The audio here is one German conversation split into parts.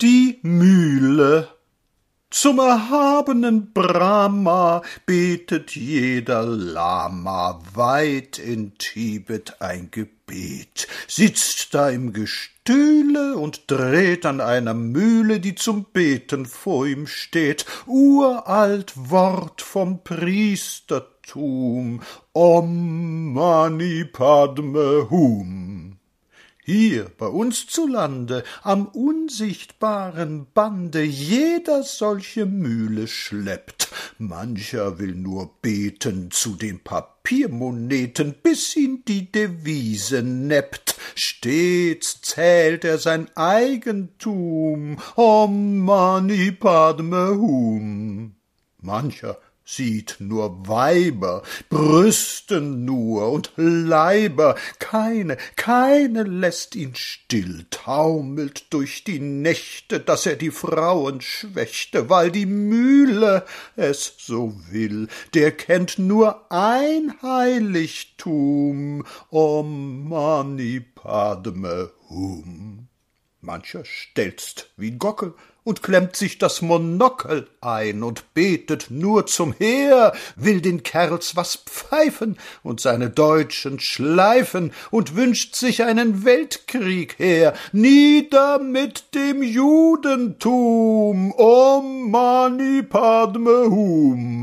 Die Mühle zum erhabenen Brahma betet jeder Lama weit in Tibet ein Gebet, sitzt da im Gestühle und dreht an einer Mühle, die zum Beten vor ihm steht, uralt Wort vom Priestertum, Om Mani Padme Hum. Hier bei uns zu Lande, am unsichtbaren Bande jeder solche Mühle schleppt. Mancher will nur beten zu den Papiermoneten, bis ihn die Devise neppt. Stets zählt er sein Eigentum, Om Mani Padme Hum. Mancher sieht nur Weiber, Brüsten nur und Leiber, keine, keine lässt ihn still, taumelt durch die Nächte, dass er die Frauen schwächte, weil die Mühle es so will, der kennt nur ein Heiligtum, Om Mani Padme Hum. Mancher stelzt wie Gockel und klemmt sich das Monokel ein und betet nur zum Heer, will den Kerls was pfeifen und seine Deutschen schleifen und wünscht sich einen Weltkrieg her. Nieder mit dem Judentum, Om Mani Padme Hum.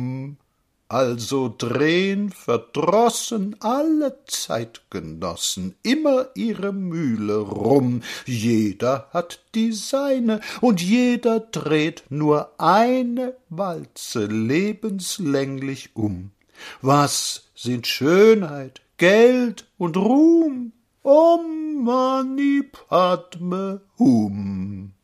Also drehn verdrossen alle Zeitgenossen immer ihre Mühle rum, jeder hat die seine, und jeder dreht nur eine Walze lebenslänglich um. Was sind Schönheit, Geld und Ruhm? Om Mani Padme Hum.